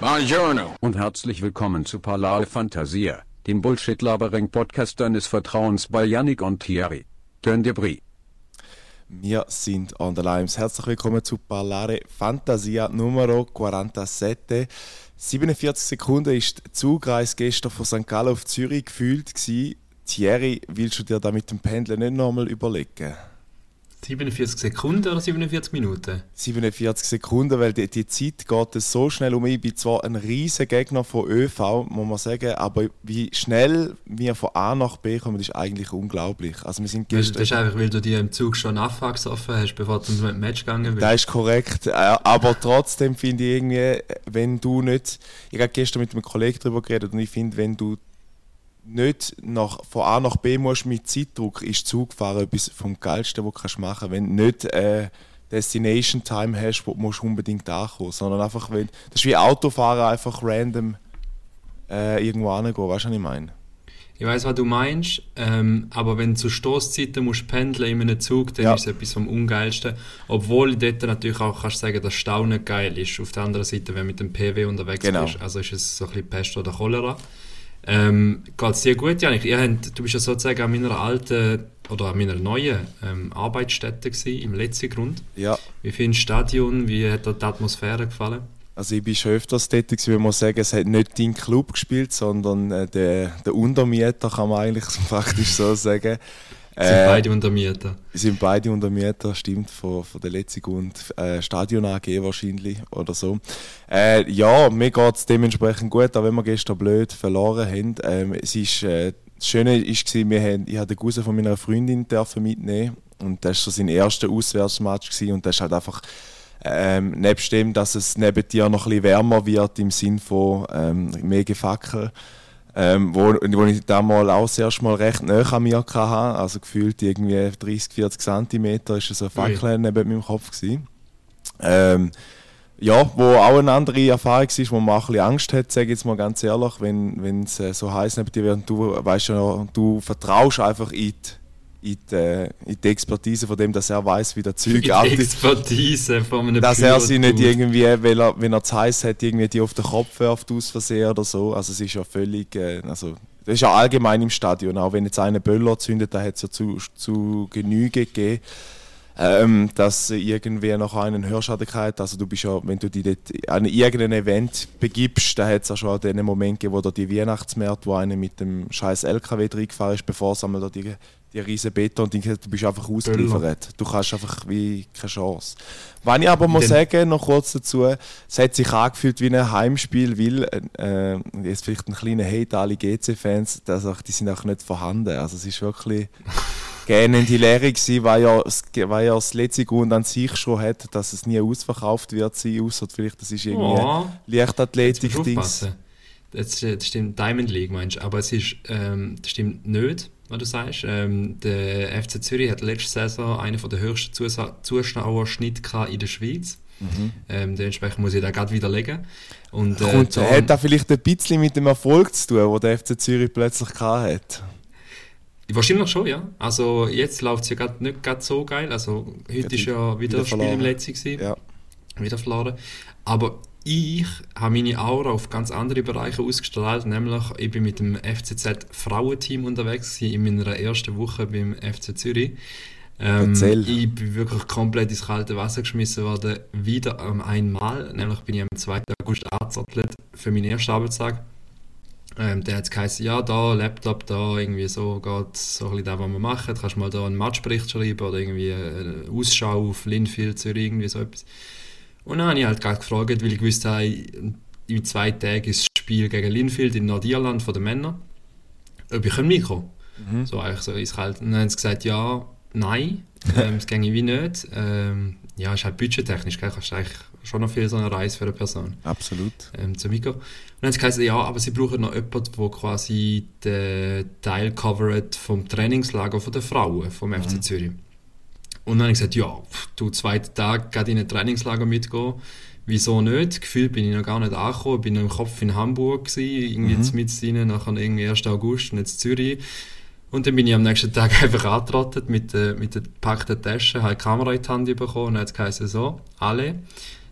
Buongiorno. Und herzlich willkommen zu Parlare Fantasia, dem Bullshit-Labering-Podcast deines Vertrauens bei Yannick und Thierry. Turn Debris. Wir sind on the lines. Herzlich willkommen zu Parlare Fantasia Numero 47. 47 Sekunden ist die Zugreise gestern von St. Gallen auf Zürich gefühlt. Gewesen. Thierry, willst du dir da mit dem Pendeln nicht nochmal überlegen? 47 Sekunden oder 47 Minuten? 47 Sekunden, weil die, die Zeit geht so schnell um. Ich bin zwar ein riesiger Gegner von ÖV, muss man sagen, aber wie schnell wir von A nach B kommen, ist eigentlich unglaublich. Also wir sind gestern, das ist einfach, weil du dir im Zug schon nachgesoffen hast, bevor du zum Match gegangen bist. Das ist korrekt, aber trotzdem finde ich irgendwie, wenn du nicht... Ich habe gestern mit einem Kollegen darüber geredet und ich finde, wenn du nicht nach, von A nach B musst mit Zeitdruck, ist Zugfahren etwas vom Geilsten, was du machen kannst. Wenn du nicht äh, Destination Time hast, wo du unbedingt ankommen sondern einfach, wenn, das ist wie Autofahren, einfach random äh, irgendwo hingehen, weißt du, was ich meine? Ich weiß, was du meinst, ähm, aber wenn du zu Stoßzeiten musst pendeln in einem Zug, dann ja. ist es etwas vom Ungeilsten. Obwohl dort natürlich auch kannst sagen, dass Stau nicht geil ist. Auf der anderen Seite, wenn du mit dem PW unterwegs genau. bist, also ist es so ein bisschen Pest oder Cholera. Ähm, Geht es dir gut, Janik? Ihr habt, du bist ja sozusagen an meiner alten oder an meiner neuen ähm, Arbeitsstätte gewesen, im letzten Grund. Ja. Wie findest du das Stadion? Wie hat dir die Atmosphäre gefallen? Also ich bin schon öfters tätig, wie man sagen, es hat nicht dein Club gespielt, sondern äh, der, der Untermieter, kann man eigentlich praktisch so sagen. Äh, sind beide Untermieter. Sind beide Untermieter, stimmt, von, von der Letzig und äh, Stadion AG wahrscheinlich oder so. Äh, ja, mir geht es dementsprechend gut, auch wenn wir gestern blöd verloren haben. Ähm, es ist, äh, das Schöne war, wir haben, ich habe den Cousin von meiner Freundin dürfen mitnehmen und das war so sein erster Auswärtsmatch gewesen, und das ist halt einfach ähm, nebst dem, dass es neben dir noch ein bisschen wärmer wird im Sinn von ähm, mehr Gefackel ähm, wo, wo ich damals auch das erste Mal recht nah an mir hatte, also gefühlt irgendwie 30, 40 cm, ist so ein Fackel neben meinem Kopf gewesen. Ähm, ja, wo auch eine andere Erfahrung ist, wo man auch ein bisschen Angst hat, sage ich jetzt mal ganz ehrlich, wenn es äh, so heiß neben dir wird und du weißt ja, du vertraust einfach in die in die, in die Expertise von dem, dass er weiß, wie der Zeug Die Expertise von einem Dass er sie nicht irgendwie, weil er, wenn er zu heiß hat, irgendwie die auf den Kopf wirft aus Versehen oder so. Also es ist ja völlig, äh, also das ist ja allgemein im Stadion, auch wenn jetzt einer Böller zündet, da hat es ja zu, zu Genüge gegeben. Ähm, dass irgendwie noch einen Hörschaden hat. Also du bist ja, wenn du dich dort an irgendein Event begibst, da hat es ja schon den Moment gegeben, wo da die Weihnachtsmärkte, wo einer mit dem scheiß LKW reingefahren ist, bevor es einmal da die die riesen Beton und du bist einfach ausgeliefert. Du kannst einfach wie keine Chance. Wenn ich aber muss sagen, noch kurz dazu, es hat sich angefühlt wie ein Heimspiel, weil, äh, jetzt vielleicht ein kleiner Hate alle GC-Fans, die sind auch nicht vorhanden. Also es ist wirklich gerne die Lehre gewesen, weil ja, weil ja das letzte Grund an sich schon hat, dass es nie ausverkauft wird sein, außer vielleicht das ist irgendwie oh, Leichtathletik-Dings. Das, das stimmt, Diamond League meinst du, aber es ist, ähm, das stimmt nicht was du sagst. Ähm, der FC Zürich hat letzte Saison einen der höchsten Zus Zuschauerschnitte in der Schweiz. Mhm. Ähm, dementsprechend muss ich da gerade widerlegen. Und, äh, Kommt, hat das vielleicht ein bisschen mit dem Erfolg zu tun, den der FC Zürich plötzlich hat? Wahrscheinlich schon, ja. Also jetzt läuft es ja grad nicht gerade so geil. Also heute ist ja wieder, wieder das Spiel im letzten Ja. Wieder verloren. Aber ich habe meine Aura auf ganz andere Bereiche ausgestrahlt, nämlich ich bin mit dem FCZ Frauenteam unterwegs in meiner ersten Woche beim FC Zürich. Ähm, ich bin wirklich komplett ins kalte Wasser geschmissen worden, wieder einmal, nämlich bin ich am 2. August Arztathlet für meinen ersten Arbeitstag. Ähm, der hat geheißen, ja, da, Laptop, da, irgendwie so geht so ein bisschen das, was wir machen. Du kannst mal da einen Matchbericht schreiben oder irgendwie eine Ausschau auf Linfield, Zürich, irgendwie so etwas. Und dann habe ich halt gerade gefragt, weil ich wusste, in zwei Tagen ist das Spiel gegen Linfield in Nordirland von den Männern, ob ich mitkommen mhm. So eigentlich so eiskalt. Und dann haben sie gesagt, ja, nein, ähm, das ginge wie nicht. Ähm, ja, ist halt budgettechnisch, gell? kannst du eigentlich schon noch viel so eine Reise für eine Person. Absolut. Ähm, zum Mikro. Und dann haben sie gesagt, ja, aber sie brauchen noch jemanden, der quasi den Teil covert vom Trainingslager der Frauen vom FC mhm. Zürich. Und dann habe ich gesagt, ja, du zweiten Tag gerade in ein Trainingslager mitgehen. Wieso nicht? Gefühlt bin ich noch gar nicht angekommen. bin im Kopf in Hamburg gewesen, irgendwie mhm. mit rein, nachher irgendwie 1. August und jetzt Zürich. Und dann bin ich am nächsten Tag einfach angetrottet mit, äh, mit der gepackten Tasche, habe eine Kamera in die Hand bekommen und dann hat es so, alle,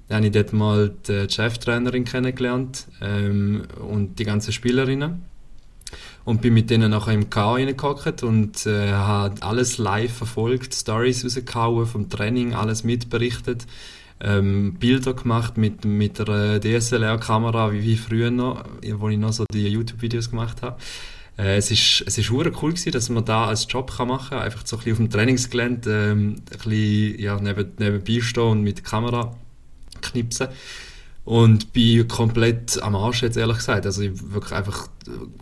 Dann habe ich dort mal die Cheftrainerin kennengelernt ähm, und die ganzen Spielerinnen. Und bin mit denen nachher im K reingehockt und äh, habe alles live verfolgt, Stories rausgehauen vom Training, alles mitberichtet ähm, Bilder gemacht mit, mit einer DSLR-Kamera, wie, wie früher noch, wo ich noch so die YouTube-Videos gemacht habe. Äh, es ist, es ist cool gewesen, dass man da als Job kann machen kann, einfach so ein bisschen auf dem Trainingsgelände ähm, ein bisschen ja, neben, nebenbei stehen und mit der Kamera knipsen. Und bin komplett am Arsch, jetzt ehrlich gesagt. Also ich wirklich einfach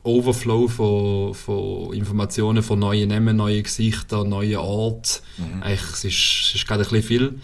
Overflow von, von Informationen, von neuen Namen, neuen Gesichtern, neuen Orten. Mhm. Eigentlich, es ist, es ist gerade ein bisschen viel.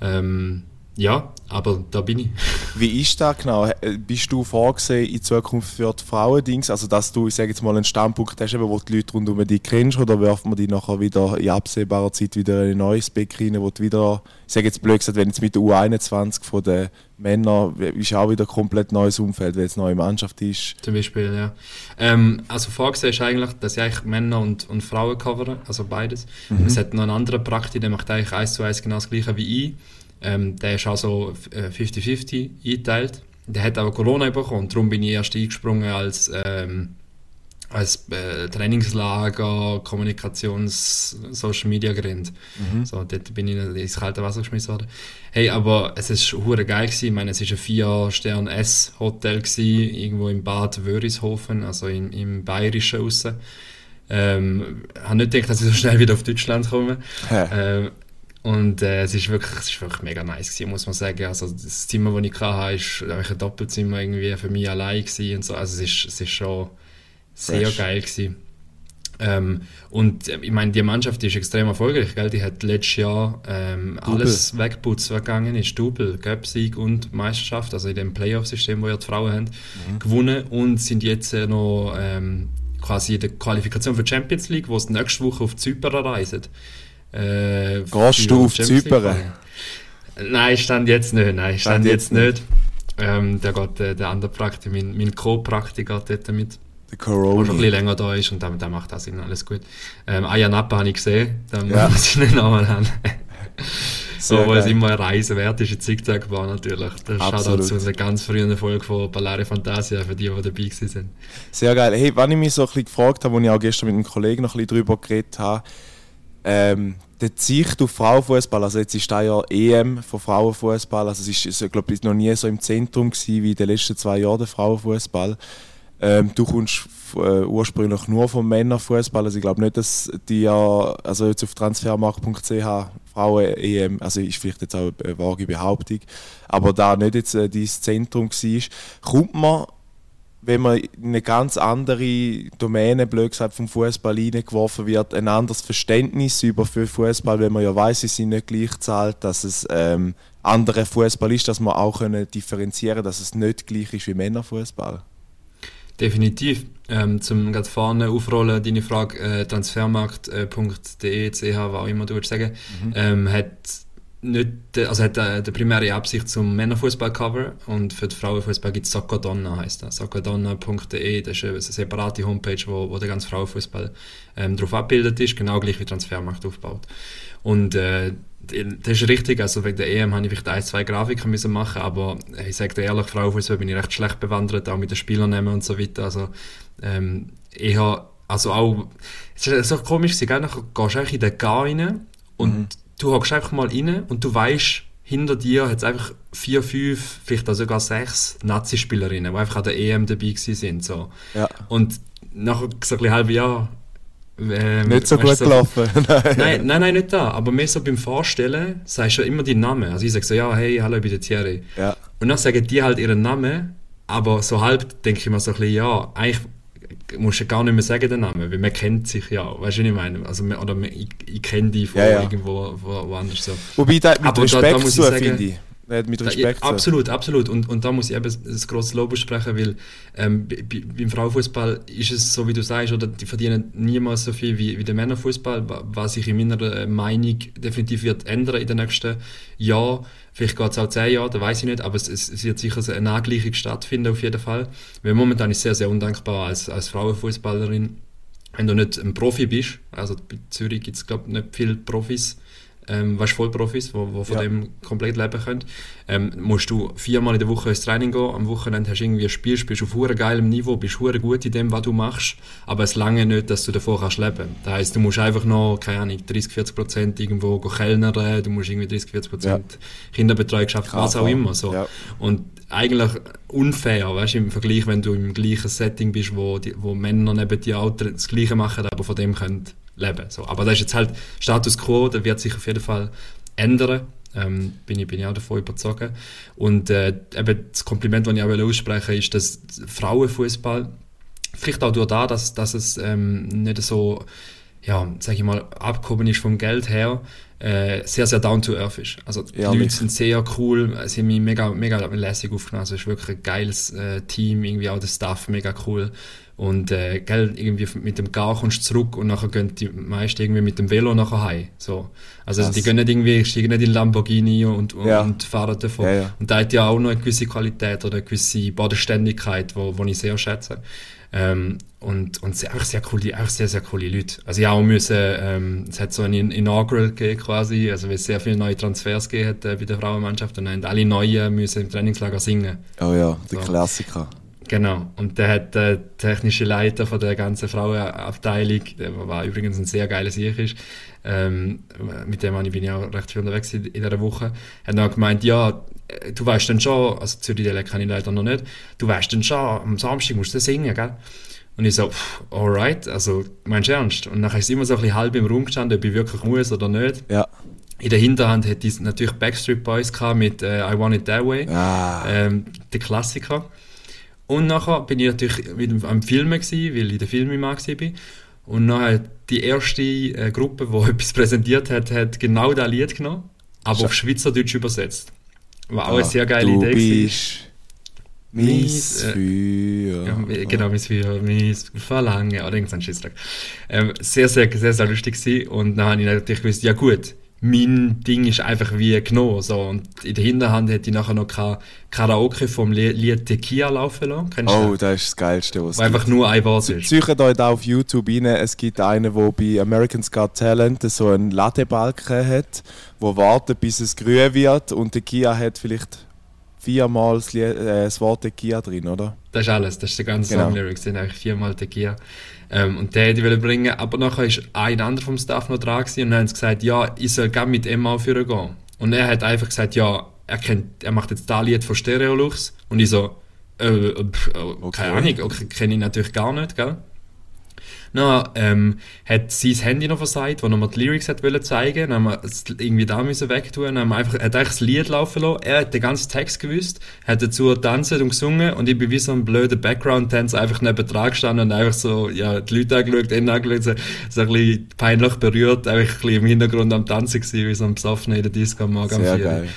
Ähm, ja, aber da bin ich. Wie ist das genau? Bist du vorgesehen in Zukunft für die Frauendings? Also, dass du, ich sage jetzt mal, einen Standpunkt hast, wo die Leute rund um dich kennst, oder werfen wir die nachher wieder in absehbarer Zeit wieder in ein neues Beck rein, wo du wieder, ich sage jetzt blöd gesagt, wenn jetzt mit der U21 von den Männern, ist auch wieder ein komplett neues Umfeld, wenn es eine neue Mannschaft ist. Zum Beispiel, ja. Ähm, also, vorgesehen ist eigentlich, dass ich eigentlich Männer und, und Frauen covere, also beides. Mhm. Es hat noch einen anderen Praktik, der macht eigentlich eins zu eins genau das gleiche wie ich ähm, der ist also 50-50 äh, eingeteilt. Der hat aber Corona bekommen, darum bin ich erst eingesprungen als, ähm, als äh, Trainingslager, Kommunikations-, Social Media Gerät. Mhm. So, dort bin ich ins kalte Wasser geschmissen worden. Hey, aber es ist hure geil gewesen. Ich meine, es ist ein 4-Stern-S-Hotel irgendwo im Bad Wörishofen, also in, im Bayerischen aussen. Ähm, habe nicht gedacht, dass ich so schnell wieder auf Deutschland komme. ähm, und äh, es, ist wirklich, es ist wirklich mega nice gewesen, muss man sagen. Also das Zimmer, das ich hatte, ist ein Doppelzimmer irgendwie für mich allein gewesen und so. Also es ist, es ist schon sehr Fresh. geil gewesen. Ähm, und äh, ich meine, die Mannschaft die ist extrem erfolgreich, gell? Die hat letztes Jahr ähm, alles weggeputzt, gegangen ist. Double, Göpsieg und Meisterschaft, also in dem Playoff-System, wo ja die Frauen haben, mhm. gewonnen und sind jetzt äh, noch ähm, quasi in der Qualifikation für die Champions League, wo es nächste Woche auf Zypern reisen. Äh, Gehst du auf Zypern? Nein, stand jetzt nicht. Nein, stand, stand jetzt, nicht. Ähm, der geht, der, der andere Praktiker, mein, mein Co-Praktiker dort mit. Der Corona. Der schon ein bisschen länger da ist und der, der macht das alles gut. Ähm, Aya Napa habe ich gesehen, da ja. muss ich nicht nochmal haben. so, weil es immer eine Reise wert ist, in Zickzack war natürlich. Das schaut auch zu einer ganz frühen Folge von Ballare Fantasia für die, die dabei sind. Sehr geil. Hey, wenn ich mich so ein bisschen gefragt habe, wo ich auch gestern mit einem Kollegen noch ein bisschen drüber geredet habe, ähm, die Sicht auf Frauenfußball, also jetzt ist da ja EM von Frauenfußball, also es ist, glaube ich, noch nie so im Zentrum gewesen wie in den letzten zwei Jahren der Frauenfußball. Ähm, du kommst äh, ursprünglich nur vom Männerfußball, also ich glaube nicht, dass die ja, also jetzt auf transfermarkt.ch Frauen EM, also ist vielleicht jetzt auch eine vage Behauptung, aber da nicht jetzt äh, dieses Zentrum war, kommt man wenn man in eine ganz andere Domäne, blöd gesagt, vom Fußball hineingeworfen wird, ein anderes Verständnis über für Fußball, wenn man ja weiß, sie sind nicht gleich zahlt, dass es ähm, andere Fußball ist, dass man auch können differenzieren, dass es nicht gleich ist wie Männerfußball. Definitiv. Ähm, zum ganz vorne aufrollen, deine Frage, äh, transfermarkt.de, ch, was auch immer du würdest sagen, mhm. ähm, hat nicht, also hat äh, die primäre Absicht zum Männerfußball-Cover und für den Frauenfußball gibt es Socadonna, heißt das. Socadonna.de, das ist eine separate Homepage, wo, wo der ganze Frauenfußball ähm, darauf abgebildet ist, genau gleich wie Transfermarkt aufgebaut. Und äh, das ist richtig, also wegen der EM habe ich vielleicht ein, zwei Grafiken müssen machen, aber ich sage dir ehrlich, Frauenfußball bin ich recht schlecht bewandert, auch mit den Spielern und so weiter. Also ähm, ich habe, also auch, es ist so komisch, gell? Nachher gehst du eigentlich in den Gar rein und mhm du hockst einfach mal rein und du weißt, hinter dir hat es einfach vier, fünf, vielleicht auch sogar sechs Nazi-Spielerinnen, die einfach an der EM dabei sind. So. Ja. Und nach so ein halben Jahr ähm, nicht so gut so, gelaufen. nein, nein, nein, nicht da. Aber mehr so beim Vorstellen sagst du immer die Namen. Also ich sage so, ja, hey, hallo, ich bin der Thierry. Ja. Und dann sagen die halt ihren Namen, aber so halb denke ich mir so ein bisschen, ja, eigentlich musst du gar nicht mehr sagen, den Namen, weil man kennt sich ja, weißt du, was ich meine? Also, oder man, ich, ich kenne die von ja, ja. irgendwo wo, woanders so. Wobei, da, mit Aber Respekt da, da muss ich sagen, finde ich. Mit Respekt. Ja, absolut, absolut. Und, und da muss ich eben ein grosses Lob sprechen, weil ähm, beim Frauenfußball ist es so, wie du sagst, oder die verdienen niemals so viel wie, wie der Männerfußball, was sich in meiner äh, Meinung definitiv wird ändern in den nächsten Jahren. Vielleicht geht es auch zehn Jahre, da weiß ich nicht, aber es, es, wird sicher eine Angleichung stattfinden auf jeden Fall. Weil momentan ist es sehr, sehr undankbar als, als Frauenfußballerin, wenn du nicht ein Profi bist. Also bei Zürich gibt es, glaube ich, nicht viele Profis ähm, weißt, Vollprofis, die wo, wo von Ja. dem komplett leben können, ähm, musst du viermal in der Woche ins Training gehen. Am Wochenende hast du irgendwie ein Spiel, spielst auf hure geilem Niveau, bist hure gut in dem, was du machst, aber es lange nicht, dass du davor kannst leben. Das heisst, du musst einfach noch, keine Ahnung, 30, 40 Prozent irgendwo kellnern, du musst irgendwie 30, 40 Prozent Kinderbetreuung schaffen, was auch immer. So. ja. Und eigentlich unfair, weißt du, im Vergleich, wenn du im gleichen Setting bist, wo, die, wo Männer neben dir auch das Gleiche machen, aber von dem können leben. So. Aber das ist jetzt halt Status Quo, der wird sich auf jeden Fall ändern. Ähm, bin, ich, bin ich auch davon überzeugt. Und äh, eben das Kompliment, das ich auch aussprechen will, ist, dass Frauenfußball vielleicht auch durch das, dass, dass es ähm, nicht so, ja, sag ich mal, abgehoben ist vom Geld her, äh, sehr, sehr down to earth ist. Also die Ehrlich. Leute sind sehr cool, sie haben mich mega, mega lässig aufgenommen. Also es ist wirklich ein geiles äh, Team, irgendwie auch der Staff mega cool. Und äh, gell, irgendwie mit dem Gar kommst du zurück und nachher gehen die meisten irgendwie mit dem Velo nachher heim. So. Also Krass. die gehen nicht irgendwie, steigen nicht in Lamborghini und, und, Ja. und fahren davon. Ja, ja. Und da hat ja auch noch eine gewisse Qualität oder eine gewisse Bodenständigkeit, wo, wo ich sehr schätze. Ähm, und, und sehr, auch sehr coole, auch sehr, sehr coole Leute. Also ich auch müssen, ähm, es hat so ein In- Inaugural gegeben quasi, also weil es sehr viele neue Transfers gegeben hat äh, bei der Frauenmannschaft und dann haben alle Neuen müssen im Trainingslager singen. Oh ja, der So. Klassiker. Genau. Und der hat der technische Leiter von der ganzen Frauenabteilung, der war übrigens ein sehr geiler Sieg ist, ähm, mit dem bin ich auch recht viel unterwegs in, in dieser Woche, hat dann gemeint, ja, äh, du weißt dann schon, also Zürich Dialekt kann ich leider noch nicht, du weißt dann schon, am Samstag musst du singen, gell? Und ich so, pff, alright, also meinst du ernst? Und nachher ist es immer so ein bisschen halb im Raum gestanden, ob ich wirklich muss oder nicht. Ja. In der Hinterhand hat es natürlich Backstreet Boys gehabt mit äh, I Want It That Way Ah, ähm, der Klassiker. Und nachher bin ich natürlich wieder am Filmen gewesen, weil ich den Film im Mann war. Und nachher die erste äh, Gruppe, die etwas präsentiert hat, hat genau das Lied genommen, aber Scha- auf Schweizerdeutsch übersetzt. War auch eine ah, sehr geile du Idee. bist Mies, äh, Feuer. Ja, genau, mein Feuer, mein Verlangen oder irgendein Schissdreck. Ähm, sehr, sehr, sehr, sehr lustig gewesen. Und dann habe ich natürlich gewusst, ja gut, mein Ding ist einfach wie genommen. So. Und in der Hinterhand hätte ich nachher noch Ka- Karaoke vom Li- Lied Tequila laufen lassen. Kennst Oh, das? ist das Geilste, was einfach nur ein Wort ist. Sucht euch da auf YouTube rein. Es gibt einen, der bei American's Got Talent so einen Ladebalken hat, wo wartet, bis es grün wird. Und Kia hat vielleicht viermal das, Lie- äh, das Wort Kia drin, oder? Das ist alles, das ist der ganze Genau. Song-Lyrics, sind eigentlich viermal Tequila. Ähm, und den hätte ich bringen, aber nachher ist ein anderer vom Staff noch dran gewesen und dann haben sie gesagt, ja, ich soll gerne mit Emma aufhören gehen. Und er hat einfach gesagt, ja, er, kennt, er macht jetzt das Lied von Stereolux. Und ich so, äh, äh, pff, äh, keine Okay. Ahnung, okay, kenne ich natürlich gar nicht, gell? Dann ähm, hat sein Handy noch versagt, wo er mir die Lyrics hat wollen zeigen. Dann haben wir es irgendwie da müssen wegtun. Dann haben wir einfach, er hat eigentlich das Lied laufen lassen. Er hat den ganzen Text gewusst, hat dazu tanzt und gesungen und ich bin wie so ein blöder Background-Tänzer einfach neben dran gestanden und einfach so, ja, die Leute angeschaut, ihn angeschaut, so, so ein bisschen peinlich berührt, einfach ein bisschen im Hintergrund am Tanzen gewesen, wie so ein Besoffener in der Disco am Morgen Sehr vier. geil.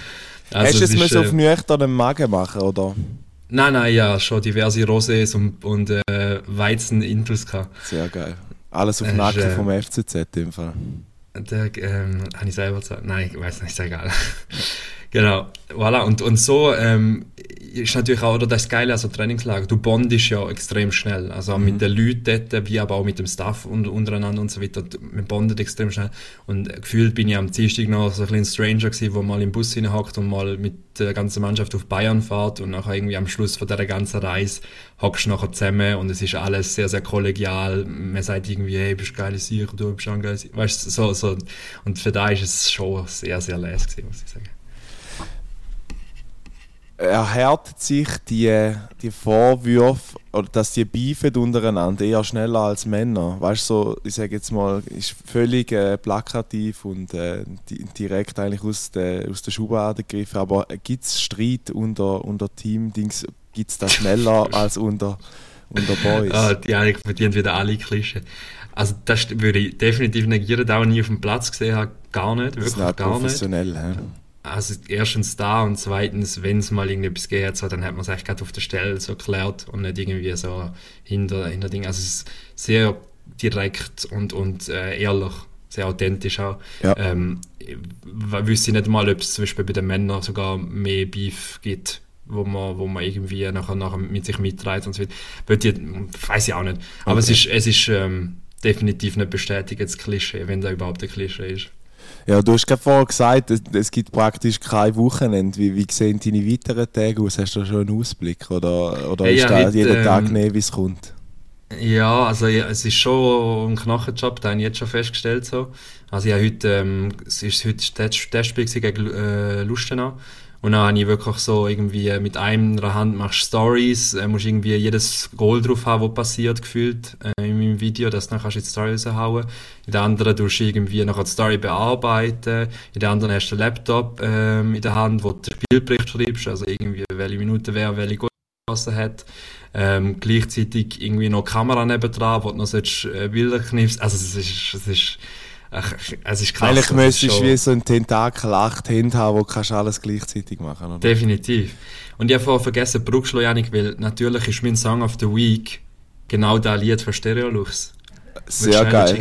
Also Hast du es ist, müssen äh, auf nüchternen Magen machen, oder? Nein, nein, ja, schon diverse Rosés und, und äh, Weizen-Intus gehabt. Sehr geil. Alles auf ist, Nacken äh, vom FCZ im Fall. Der, ähm, habe ich selber gesagt? Nein, ich weiß nicht, ist egal. Genau, voilà. Und, und so ähm, ist natürlich auch oder das Geile an so Trainingslager. Du bondest ja extrem schnell. Also auch mit den Leuten dort, wie aber auch mit dem Staff und, untereinander und so weiter. Man bondet extrem schnell. Und gefühlt bin ich am Dienstag noch so ein kleiner Stranger gewesen, der mal im Bus hineinhockt und mal mit der ganzen Mannschaft auf Bayern fährt und nachher irgendwie am Schluss von dieser ganzen Reise hockst du nachher zusammen und es ist alles sehr, sehr kollegial. Man sagt irgendwie, hey, bist geile Sicher, du bist auch ein geiles Weißt du, so, so. Und für da ist es schon sehr, sehr leise gewesen, muss ich sagen. Erhärtet sich die, die Vorwürfe oder dass die beefen untereinander eher schneller als Männer. Weißt du, so, ich sage jetzt mal, ist völlig äh, plakativ und äh, di direkt eigentlich aus der, aus der Schublade gegriffen. Aber gibt es Streit unter, unter Team-Dings? Gibt es das schneller als unter, unter Boys? Ah, die eigentlich verdient wieder alle Klischee. Also das würde ich definitiv negieren, da auch nie auf dem Platz gesehen habe, gar nicht, das wirklich gar nicht. professionell. hä? Also erstens da und zweitens, wenn es mal irgendetwas hat, so, dann hat man es echt gerade auf der Stelle so geklärt und nicht irgendwie so hinter, hinter Ding. Also es ist sehr direkt und, und äh, ehrlich, sehr authentisch auch. Ja. Ähm, ich wüsste nicht mal, ob es zum Beispiel bei den Männern sogar mehr Beef gibt, wo man, wo man irgendwie nachher, nachher mit sich mitträgt und so weiter. Weiß ich auch Ja, Ja, du hast gerade vorher gesagt, es, es gibt praktisch kein Wochenende. Wie, wie sehen deine weiteren Tage aus? Hast du schon einen Ausblick? Oder, oder Ja, ist da heute, jeden Tag ähm, wie es kommt? Ja, also ja, es ist schon ein Knochenjob, den habe ich jetzt schon festgestellt. So. Also ich habe heute, ähm, es ist heute das Test- Testspiel gegen äh, Lustenau. Und dann habe ich wirklich so irgendwie mit einer Hand machst Stories, äh, musst irgendwie jedes Goal drauf haben, was passiert, gefühlt äh, in meinem Video, dass dann kannst du die Story raushauen. In der anderen tust du irgendwie nachher die Story bearbeiten. In der anderen hast du einen Laptop ähm, in der Hand, wo du den Spielbericht schreibst, also irgendwie welche Minute wer welche Goal geschossen hat. Ähm, gleichzeitig irgendwie noch Kamera nebendran, wo du noch sollst, äh, Bilder knipsen. Also es ist, es ist, ach, es ist krass. Eigentlich müsstest du wie so ein Tentakel acht Hände haben, wo du kannst alles gleichzeitig machen oder? Definitiv. Und ich habe vorher vergessen, Bruckschlo, Janik, weil natürlich ist mein Song of the Week genau das Lied von Stereolux. Sehr geil.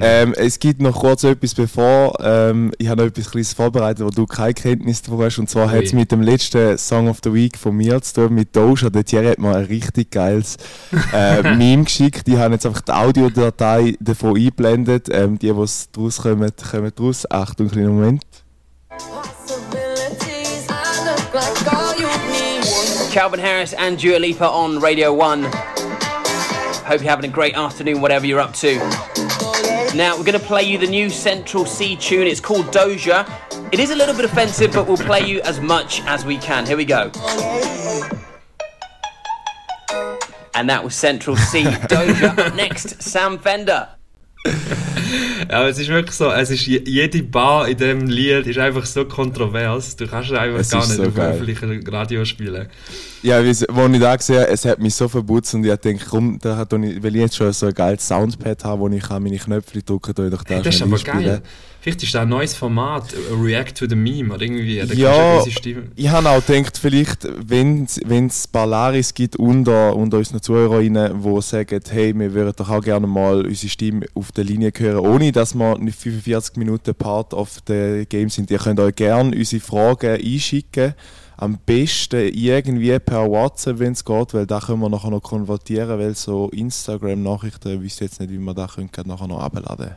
Ähm, es gibt noch kurz etwas bevor. Ähm, ich habe noch etwas Kleines vorbereitet, wo du keine Kenntnis davon hast. Und zwar hat es mit dem letzten Song of the Week von mir zu tun, mit Doja. Der Thierry hat mir ein richtig geiles äh, Meme geschickt. Ich habe jetzt einfach die Audiodatei davon eingeblendet. Ähm, die, die draus kommen, kommen draus. Achtung, kleinen Moment. Possibilities, I look like all you need. Calvin Harris and Dua Lipa on Radio 1. Hope you're having a great afternoon, whatever you're up to. Now, we're going to play you the new Central C tune. It's called Doja. It is a little bit offensive, but we'll play you as much as we can. Here we go. And that was Central C Doja. Next, Sam Fender. Ja, es ist wirklich so, es ist jede Bar in dem Lied ist einfach so kontrovers. Du kannst es einfach Es gar nicht so auf öffentlichen Radio spielen. Ja, als ich da gesehen habe, es hat mich so verputzt und ich denke, komm, da hat ich, weil ich jetzt schon so ein geiles Soundpad habe, wo ich kann meine Knöpfe drücken kann, doch da Hey, das ist aber einspielen. geil. Vielleicht ist da ein neues Format, React to the Meme oder irgendwie. Da Ja, ich habe auch gedacht, vielleicht, wenn es Ballaris gibt unter, unter unseren ZuhörerInnen, die sagen, hey, wir würden doch auch gerne mal unsere Stimme auf der Linie hören, ohne dass wir nicht 45 Minuten Part of the Game sind. Ihr könnt euch gerne unsere Fragen einschicken. Am besten irgendwie per WhatsApp, wenn es geht, weil da können wir nachher noch konvertieren, weil so Instagram-Nachrichten, ich wüsste jetzt nicht, wie wir da können, nachher noch abladen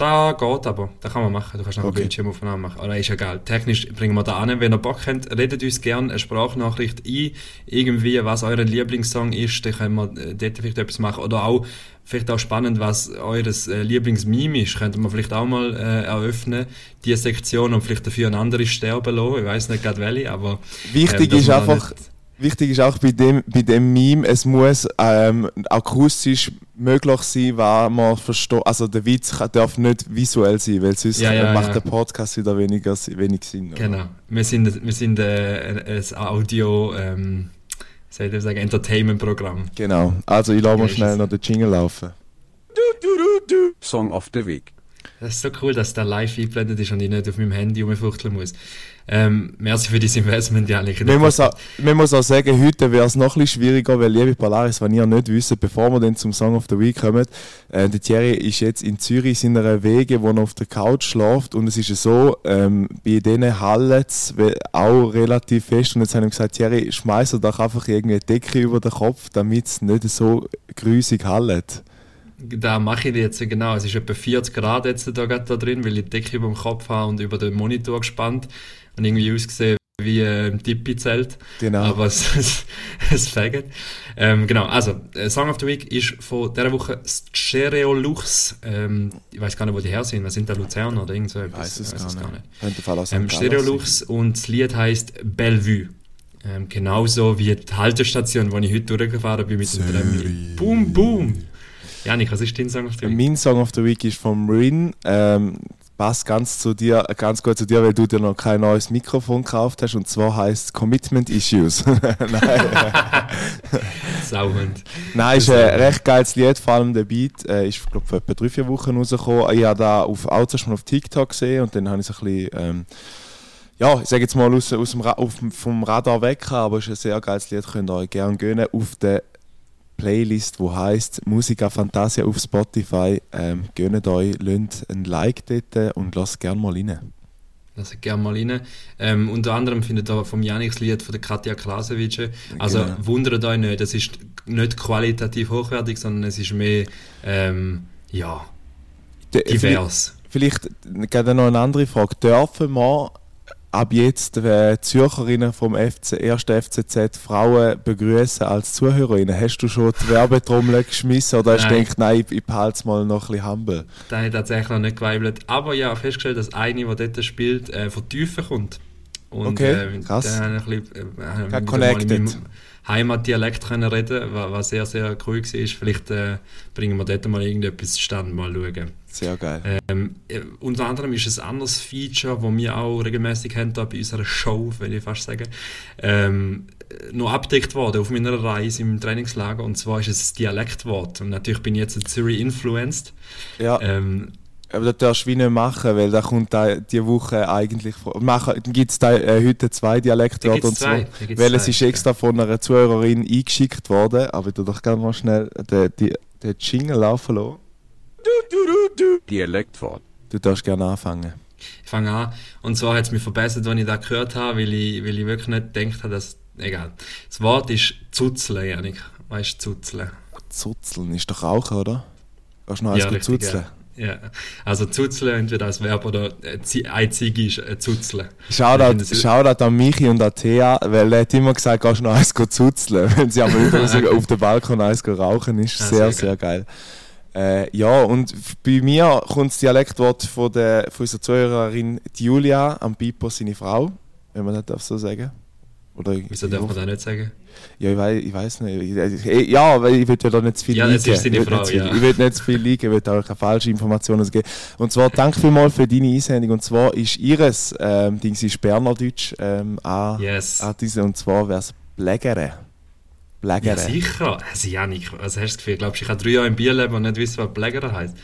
Da geht aber, da kann man machen. Du kannst noch Okay. eine Bildschirmaufnahme machen. Oder ist egal. Technisch bringen wir da an. Wenn ihr Bock habt, redet uns gerne eine Sprachnachricht ein. Irgendwie, was euer Lieblingssong ist, dann können wir äh, dort vielleicht etwas machen. Oder auch, vielleicht auch spannend, was eures äh, Lieblingsmeme ist. Könnten wir vielleicht auch mal äh, eröffnen, die Sektion und vielleicht dafür eine andere sterben lassen. Ich weiß nicht gerade welche, aber. Wichtig dass ist einfach, nicht- wichtig ist auch bei dem, bei dem Meme, es muss ähm, akustisch möglich sein, weil man versteht, also der Witz darf nicht visuell sein, weil sonst Ja, ja, macht ja. der Podcast wieder weniger, wenig Sinn. oder? Genau. Wir sind, wir sind äh, ein, Audio, ähm, soll ich sagen, Entertainment-Programm. Genau. Also ich lasse mal schnell noch den Jingle laufen. Song of the Week. Das ist so cool, dass der live eingeblendet ist und ich nicht auf meinem Handy rumfuchteln muss. Ähm, merci für dieses Investment, Janik. Man muss, auch, man muss auch sagen, heute wäre es noch ein schwieriger, weil liebe Polaris, wenn ihr nicht wisst, bevor wir dann zum Song of the Week kommen, äh, der Thierry ist jetzt in Zürich in seiner Wege, wo er auf der Couch schläft und es ist so, ähm, bei denen hallt es auch relativ fest und jetzt haben wir gesagt, Thierry, schmeiß doch einfach irgendwie eine Decke über den Kopf, damit es nicht so grusig hallt. Da mache ich jetzt, genau. Es ist etwa 40 Grad jetzt da, da drin, weil ich die Decke über dem Kopf habe und über den Monitor gespannt und irgendwie ausgesehen wie äh, im Tippi-Zelt. Genau. Aber es, es, es fängt. Ähm, genau, also, äh, Song of the Week ist von dieser Woche Stereolux. Ähm, ich weiß gar nicht, wo die her sind. Was sind da Luzern oder irgend so Ich etwas? weiß es, Ich gar, nicht. Könnte Fall auch St. Ähm, Stereolux und das Lied heißt Bellevue. Ähm, genauso wie die Haltestation, wo ich heute durchgefahren bin mit dem Tram. Boom, boom! Janik, was ist dein Song of the. Week? Mein Song of the Week ist vom Rin. Ähm, passt ganz zu dir, ganz gut zu dir, weil du dir noch kein neues Mikrofon gekauft hast und zwar heißt Commitment Issues. Nein. Sauhund. Nein, ist ein recht geiles Lied, vor allem der Beat äh, ist, glaube vor etwa drei, vier Wochen rausgekommen. Ich habe da auf, auch zuerst mal auf TikTok gesehen und dann habe ich es ein bisschen, ähm, ja, ich sage jetzt mal aus, aus dem Ra vom Radar weg, aber es ist ein sehr geiles Lied, könnt ihr euch gerne gönnen auf der Playlist, die heißt Musica Fantasia auf Spotify. Ähm, gönnt euch, lasst ein Like dort und lasst gerne mal rein. Ich gerne mal rein. Ähm, unter anderem findet ihr vom Janiks Lied von der Katja Klasewitsche. Also Genau. wundert euch nicht, es ist nicht qualitativ hochwertig, sondern es ist mehr, ähm, ja, divers. vielleicht gerade noch eine andere Frage. Dürfen wir ab jetzt äh, Zürcherinnen vom FC, 1. FCZ Frauen begrüßen als Zuhörerinnen? Hast du schon die Werbetrommel geschmissen oder hast du gedacht, nein, ich, ich behalte es mal noch ein bisschen humble? Da hat tatsächlich noch nicht geweibelt. Aber ja, festgestellt, dass eine, die dort spielt, äh, von Tiefen kommt. Und, Okay, äh, krass. Da habe ich ein bisschen, äh, habe connected. Meinem Heimatdialekt können reden, wa- was sehr, sehr cool war. Vielleicht äh, bringen wir dort mal irgendetwas zustande, mal schauen. Sehr geil. Ähm, äh, unter anderem ist ein anderes Feature, das wir auch regelmäßig haben da bei unserer Show, will ich fast sagen, ähm, äh, noch abgedeckt worden auf meiner Reise im Trainingslager. Und zwar ist es ein Dialektwort. Und natürlich bin ich jetzt in Zürich influenced. Ja, Ähm, aber das darfst du wie nicht machen, weil da kommt da die Woche eigentlich vor. Dann gibt es äh, heute zwei Da Dialektwörter und zwei, gibt's weil es zwei, ist extra von einer Zuhörerin eingeschickt worden, aber du doch gerne mal schnell den, den, den Jingle laufen lassen. Dialektwort. Du darfst gerne anfangen. Ich fange an. Und zwar hat es mich verbessert, als ich das gehört habe, weil ich, weil ich wirklich nicht gedacht habe, dass. Egal. Das Wort ist Zuzeln, Janik. Weißt du, Zuzeln? Zuzeln ist doch Rauchen, oder? Kannst du noch eins gut richtig, zuzeln? Ja. Ja. Also Zuzeln entweder als Verb oder äh, Zi- ein Ziege ist äh, Zuzeln. Shoutout, Shoutout an Michi und an Thea, weil er hat immer gesagt, kannst du noch eins zuzeln, wenn sie über so auf dem Balkon eins rauchen, ist Ah, sehr, sehr sehr geil. Äh, ja, und bei mir kommt das Dialektwort von, der, von unserer Zuhörerin Julia am Pipo, seine Frau, wenn man das darf so sagen. Oder ich- Wieso darf man das nicht sagen? Ja, ich weiß, ich weiß nicht. Ich- ich- Ja, weil ich will ja da nicht zu viel Ja, liegen. es ist seine ich Frau, nicht ja. Nicht zu viel liegen, ich will auch keine falschen Informationen geben. Und zwar, danke vielmals für deine Einsendung. Und zwar ist ihres, ähm, Ding ist Bernerdeutsch, ähm, an, Yes. an diese, und zwar wäre es Plägere. Ja, Plägere. sicher. Also, Janik, was hast du das Gefühl? Glaubst du, ich habe drei Jahre in Biel leben und nicht wissen, was Plägerer heisst?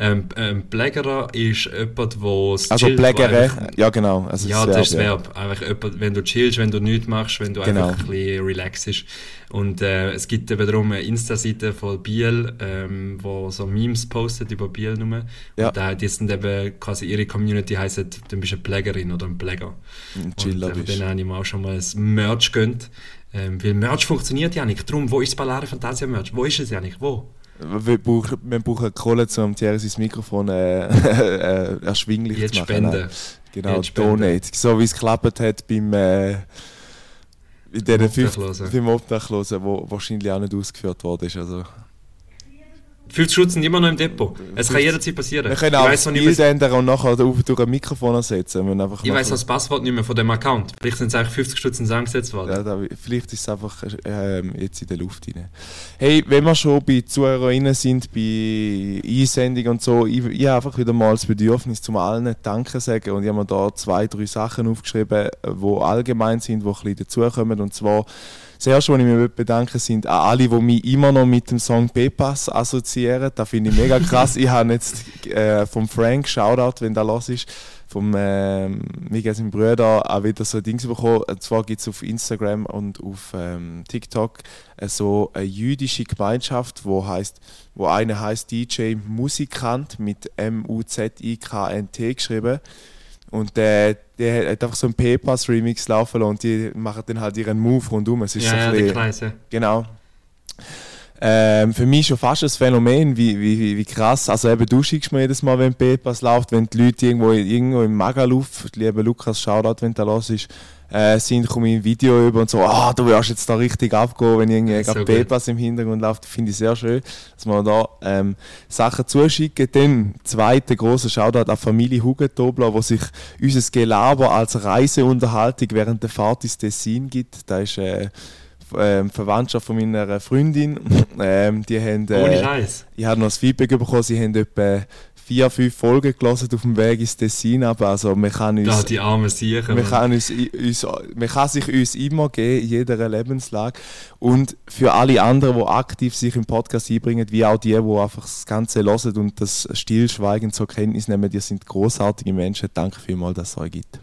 Ähm, ähm, Plägerer ist jemand, der also chillt, wo Plägere, einfach- ja genau. Also Ja, das das ist das Verb, Verb. Einfach jemand, wenn du chillst, wenn du nichts machst, wenn du Genau. einfach ein bisschen relaxest. Und äh, es gibt eben darum eine Insta-Seite von Biel, ähm, wo so Memes postet über Biel nur. Ja. Und da, die sind eben quasi ihre Community heisst, du bist eine Plägerin oder ein Pläger. Ein Chiller und äh, dann habe ich mir auch schon mal ein Merch gönnt. Ähm, weil Merch funktioniert ja nicht. Darum, wo ist das Ballare Fantasia Merch? Wo ist es ja nicht? Wo? Wir brauchen, wir brauchen Kohle, um Thierry sein Mikrofon äh, äh, erschwinglich Jetzt zu machen. spenden. Genau, Jetzt spenden. Donate. So wie es geklappt hat beim äh, in fünf, Obdachlosen. beim Obdachlosen, wo wahrscheinlich auch nicht ausgeführt worden ist. Also, 50 Schutz sind immer noch im Depot. Es kann jederzeit passieren. wir können auch das Bild ändern und nachher durch ein Mikrofon ersetzen. Müssen einfach ich nachher- das Passwort nicht mehr von dem Account. Vielleicht sind es eigentlich 50 Stutz angesetzt worden. ja, da, vielleicht ist es einfach ähm, jetzt in der Luft rein. Hey, wenn wir schon bei ZuhörerInnen sind, bei Einsendung und so, ich, ich habe einfach wieder mal das Bedürfnis, zum allen Danke sagen. Und ich habe mir da zwei, drei Sachen aufgeschrieben, die allgemein sind, die ein bisschen dazukommen. Und zwar, das erste, was ich mich bedanken sind an alle, die mich immer noch mit dem Song Pepas assoziieren. Das finde ich mega krass. ich habe jetzt äh, vom Frank, Shoutout, wenn der los ist, vom ähm, Miguel, seinem Bruder, auch wieder so Dings bekommen. Und zwar gibt es auf Instagram und auf ähm, TikTok äh, so eine jüdische Gemeinschaft, wo heißt, wo eine heißt DJ Musikant mit M-U-Z-I-K-N-T geschrieben. Und der, der hat einfach so einen Pepas-Remix laufen lassen und die machen dann halt ihren Move rundum. Es ist ja, so ja, ein der bisschen, Kreis, ja. Genau. Ähm, für mich schon fast ein Phänomen, wie, wie, wie- krass. Also eben du schickst mir jedes Mal, wenn Pepas läuft, wenn die Leute irgendwo, irgendwo im Magaluf, lieber Lukas, Shoutout, wenn der los ist, äh, sind, komme ich ein Video über und so, ah, du wirst jetzt da richtig abgehen, wenn irgendwie so. Pepas im Hintergrund läuft, finde ich sehr schön, dass man da ähm, Sachen zuschicken. Dann, zweiter großer Shoutout an Familie Hugentobler, wo sich unser Gelaber als Reiseunterhaltung während der Fahrt ins Tessin gibt. Da ist äh, ähm, Verwandtschaft von meiner Freundin. ähm, die haben, Ohne äh, Scheiß. ich habe noch das Feedback bekommen, sie haben etwa vier, fünf Folgen gelesen auf dem Weg ins Tessin. Aber also man kann uns, Da die armen Siechen. man kann, uns, uns, man kann sich uns immer geben, in jeder Lebenslage. Und für alle anderen, die aktiv sich im Podcast einbringen, wie auch die, die einfach das Ganze hören und das stillschweigend zur Kenntnis nehmen, die sind großartige Menschen. Danke vielmals, dass es euch gibt.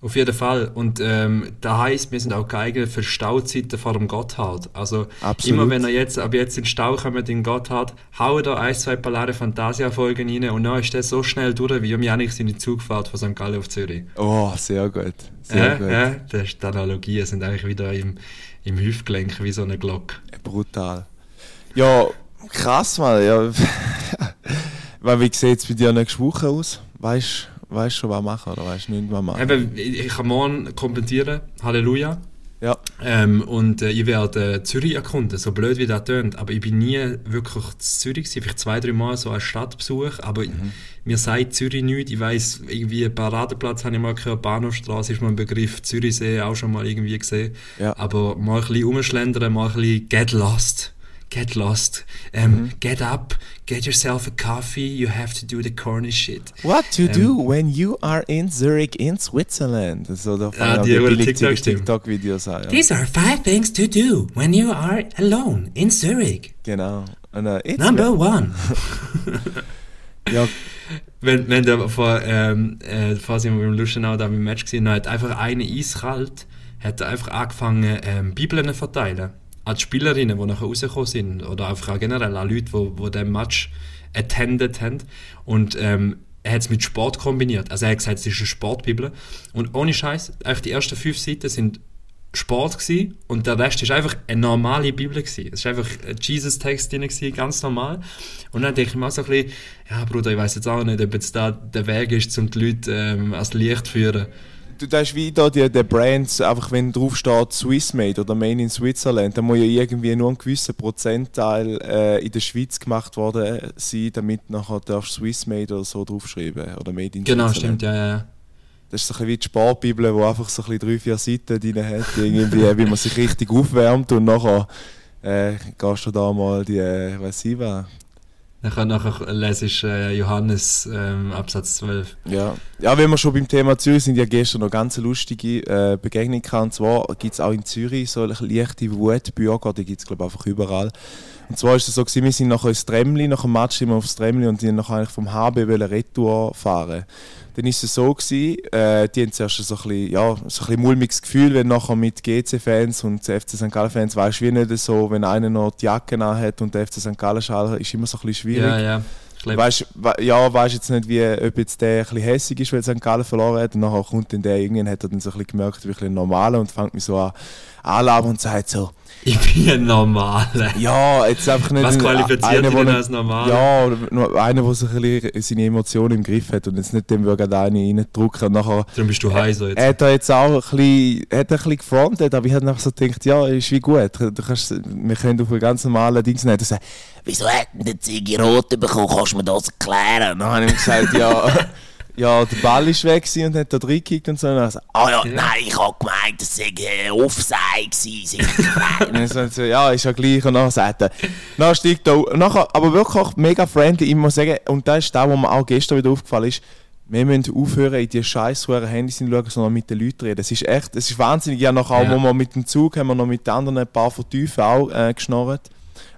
Auf jeden Fall. Und ähm, da heisst, wir sind auch geeignet für Stauzeiten vor dem Gotthard. Also Absolut. immer wenn ihr jetzt ab jetzt in den Stau kommt in Gotthard, haut da ein, zwei Ballare Fantasia-Folgen rein und dann ist der so schnell durch, wie um Janik seine Zugfahrt von St. Gallen auf Zürich. Oh, sehr gut. Sehr Ja, gut. ja, das ist die Analogien sind eigentlich wieder im, im Hüftgelenk wie so eine Glocke. Brutal. Ja, krass, Mann. Ja. Weil, wie sieht es bei dir nächste Woche aus? weißt du schon, was machen oder weißt du nicht, was machen? Eben, ich, kann morgen kommentieren, Halleluja. Ja. Ähm, und äh, ich werde äh, Zürich erkunden, so blöd wie das tönt. Aber ich bin nie wirklich in Zürich gewesen, vielleicht zwei, drei Mal so als Stadtbesuch. Aber Mhm. mir sagt Zürich nichts. Ich weiss, irgendwie Paradeplatz habe ich mal gehört, Bahnhofstraße ist mal ein Begriff, Zürichsee auch schon mal irgendwie gesehen. Ja. Aber mal ein bisschen umschlendern, mal ein bisschen get lost. Get lost. Ähm, Mhm. Get up, get yourself a coffee, you have to do the corny shit. What to Ähm, do when you are in Zurich in Switzerland? So, da Ah, die auch gute billige TikTok-Stimme. TikTok-Videos an. These are five things to do when you are alone in Zurich. Genau. Und, it's Number one. ja, Wenn, wenn der vor, ähm, äh, vor sind wir Lustenau da beim Match gesehen hat einfach eine eiskalt, hat er einfach angefangen, ähm, Bibeln zu verteilen. An die Spielerinnen, die nachher rausgekommen sind. Oder einfach auch generell an Leute, die, die den Match attended haben. Und, ähm, er hat es mit Sport kombiniert. Also er hat gesagt, es ist eine Sportbibel. Und ohne Scheiß, eigentlich die ersten fünf Seiten sind Sport gsi und der Rest ist einfach eine normale Bibel gsi. Es ist einfach ein Jesus-Text drin gsi, ganz normal. Und dann denke ich mir auch so ein bisschen, ja Bruder, ich weiß jetzt auch nicht, ob jetzt da der Weg ist, um die Leute ähm, ans Licht zu führen. Du das ist wie da die, die Brands, einfach wenn drauf steht Swissmade oder Made in Switzerland, dann muss ja irgendwie nur ein gewisser Prozentteil äh, in der Schweiz gemacht worden sein, damit nachher darfst du Swissmade oder so draufschreiben oder Made in Genau, Switzerland. stimmt, ja, ja, ja. Das ist so ein bisschen wie die Sparbibel, die einfach so ein bisschen drei, vier Seiten drin hat, irgendwie, wie man sich richtig aufwärmt und nachher äh, gehst du da mal die, äh, weiß ich was. Nachher, nachher lese ich äh, Johannes ähm, Absatz 12. Ja. ja, wenn wir schon beim Thema Zürich sind, ja gestern noch ganz lustige äh, Begegnung. Und zwar gibt es auch in Zürich so leichte Wutbürger, die gibt es glaube ich einfach überall. Und zwar ist es so, gewesen, wir sind nachher ins Tremli, nach dem Match sind wir aufs Tremli und die nachher eigentlich vom HB Retour fahren. Dann ist es so gewesen, äh, die haben zuerst so ein bisschen, ja, so ein bisschen mulmiges Gefühl, wenn nachher mit GC-Fans und FC St. Gallen-Fans, weißt du, wie nicht so, wenn einer noch die Jacke hat und der FC St. Gallen-Schal ist immer so ein bisschen schwierig. Ja, ja. Weißt, we- ja, weißt jetzt nicht, wie, ob jetzt der ein hässig ist, weil St. Gallen verloren hat. Und nachher kommt dann der, irgendwann hat er dann so ein bisschen gemerkt, wie ein normaler und fängt mich so an anlabern und sagt so, ich bin ein Normaler. ja, jetzt einfach nicht... Was qualifiziert einer, dich denn als normal? Ja, einer, der sich ein seine Emotionen im Griff hat und jetzt nicht dem würde eine reindrücken und nachher... Darum bist du heiser jetzt. Er hat da jetzt auch ein bisschen, hat ein bisschen gefrontet, aber ich habe einfach so gedacht, ja, ist wie gut. Du kannst, wir können auf einen ganz normalen Dings nicht sagen, Wieso hat denn der Ziggy Rote bekommen? Kannst du mir das erklären? Dann habe ich ihm gesagt, ja, ja, der Ball ist weg und hat da reingekickt und so. Und dann so, Ah ja, nein, ich hab gemeint, das sei äh, Offside gewesen. und dann so, so, ja, ist ja gleich. Und dann sagt er, dann steigt da, und nachher, aber wirklich auch mega friendly. Ich muss sagen, und das ist das, was mir auch gestern wieder aufgefallen ist, wir müssen aufhören, in die scheiß Handys zu schauen, sondern mit den Leuten reden. Es ist echt, es ist wahnsinnig. Ja, nachher, Ja. wo wir mit dem Zug haben wir noch mit den anderen ein paar von Tiefen auch äh, geschnorrt.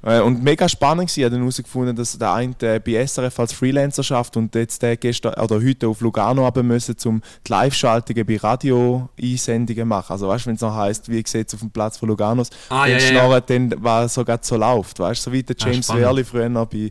Äh, Und mega spannend war, ich habe dann herausgefunden, dass der eine äh, bei SRF als Freelancer schafft und jetzt der gestern oder heute auf Lugano haben müssen, um die Live-Schaltungen bei Radio-Einsendungen machen. Also weißt du, wenn es noch heisst, wie sieht es auf dem Platz von Luganos, Ah, dann ja, ja, ja. dann, was so gerade so läuft, weißt du, so wie der Ah, James spannend. Werli früher noch bei,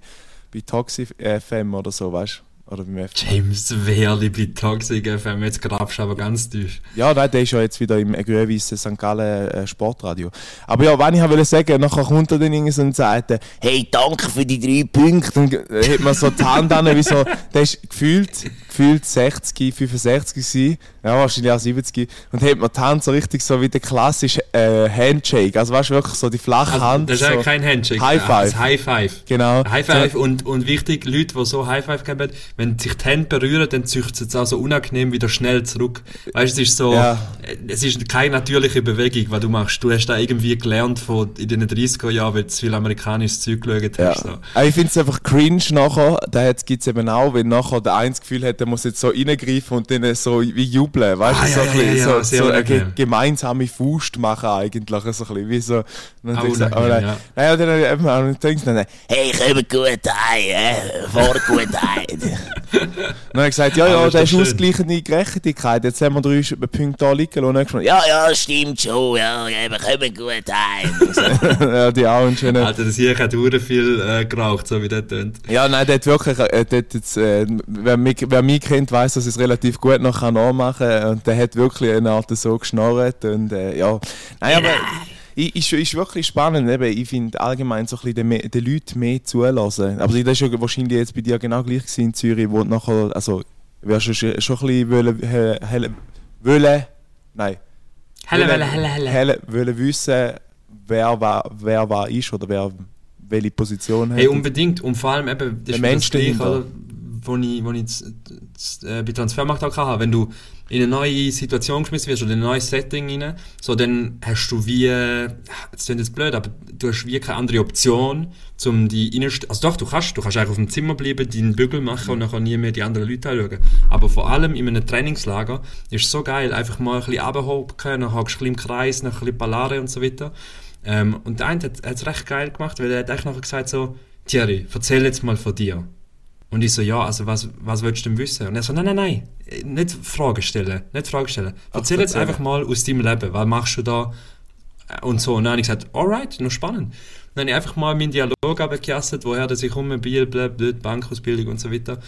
bei Toxi FM oder so, weißt du? Oder beim FM. James Wehrli bei Toxic FM, jetzt grabst du aber ganz tief. Ja, nein, der ist ja jetzt wieder im grün-weißen St. Gallen äh, Sportradio. Aber ja, wenn ich wollte sagen, nachher kommt er dann irgendwie so und sagt, Hey, danke für die drei Punkte. dann äh, hat man so die Hand an, wie so, der ist gefühlt, gefühlt 60, 65 gewesen, ja, wahrscheinlich auch 70, und hat man die Hand so richtig so wie der klassische äh, Handshake, also weißt du, wirklich so die flache Also, Hand. das ist so, eigentlich kein Handshake. High Five. Das High Five. Genau. High Five und, und wichtig, Leute, die so High Five geben, wenn sich die Hände berühren, dann züchtet es auch so unangenehm wieder schnell zurück. Weißt du, es ist so, Ja. äh, es ist keine natürliche Bewegung, was du machst. Du hast da irgendwie gelernt von in den 30er Jahren, weil du viel amerikanisches Zeug geschaut Ja. hast. So. Ich finde es einfach cringe nachher, da gibt es eben auch, wenn nachher der eins Gefühl hat, muss jetzt so reingreifen und dann so wie jubeln, weißt Ah, du, ja, so, ja, ein ja, ja, so, so eine gemeinsame Faust machen eigentlich, so ein bisschen, wie so. Und dann Ah, du, unangenehm, oh nein, ja. Naja, dann eben auch gedacht, dann, Hey, komm gut heim, äh, fahr gut heim. dann habe ich gesagt, ja, ja, ist das ist ausgleichende Gerechtigkeit, jetzt haben wir drei Punkte da liegen. Und dann ich Ja, ja, stimmt schon, ja, eben, komm gut heim. gesagt, ja, die auch einen schönen... Alter, das hier hat hure viel äh, geraucht, so wie das tönt. Ja, nein, hat wirklich, äh, hat jetzt, äh, wer, mich, wer mich kennt, weiß, dass ich es relativ gut noch kann nachmachen kann. Und der hat wirklich eine Art so geschnarrt. Und äh, ja, nein, aber ist, ist wirklich spannend. Eben. Ich finde allgemein so ein bisschen den, den Leuten mehr zulassen. Aber das ist ja wahrscheinlich jetzt bei dir genau gleich in Zürich, wo du nachher, also wirst du schon, schon ein bisschen wollen, he- helle- wollen, nein, Helle, wollen- helle, helle, helle. helle- wollen wissen, wer war, wer war ist oder wer welche Position Hey, hat. unbedingt. Und vor allem eben, das Der ist Mensch das Gleiche, wo ich, wo ich z- z- äh, bei Transfermarkt auch hatte. Wenn du in eine neue Situation geschmissen wirst oder in ein neues Setting rein, so dann hast du wie, jetzt klingt jetzt blöd, aber du hast wie keine andere Option, um die reinst Also doch, du kannst, du kannst eigentlich auf dem Zimmer bleiben, deinen Bügel machen und nachher nie mehr die anderen Leute anschauen. Aber vor allem in einem Trainingslager ist es so geil, einfach mal ein bisschen runterhocken, dann hockst du ein bisschen im Kreis, dann ein bisschen Ballare und so weiter. Ähm, und der eine hat es recht geil gemacht, weil er hat eigentlich nachher gesagt so, Thierry, erzähl jetzt mal von dir. Und ich so, ja, also was, was willst du denn wissen? Und er so, nein, nein, nein, nicht Fragen stellen, nicht Fragen stellen. Erzähl jetzt einfach mal aus deinem Leben, was machst du da? Und so, und dann habe ich gesagt, alright, noch spannend. Dann habe ich einfach mal meinen Dialog abgekastet, woher das ich komme, Biel, blöd, blöd, Bankausbildung und so weiter.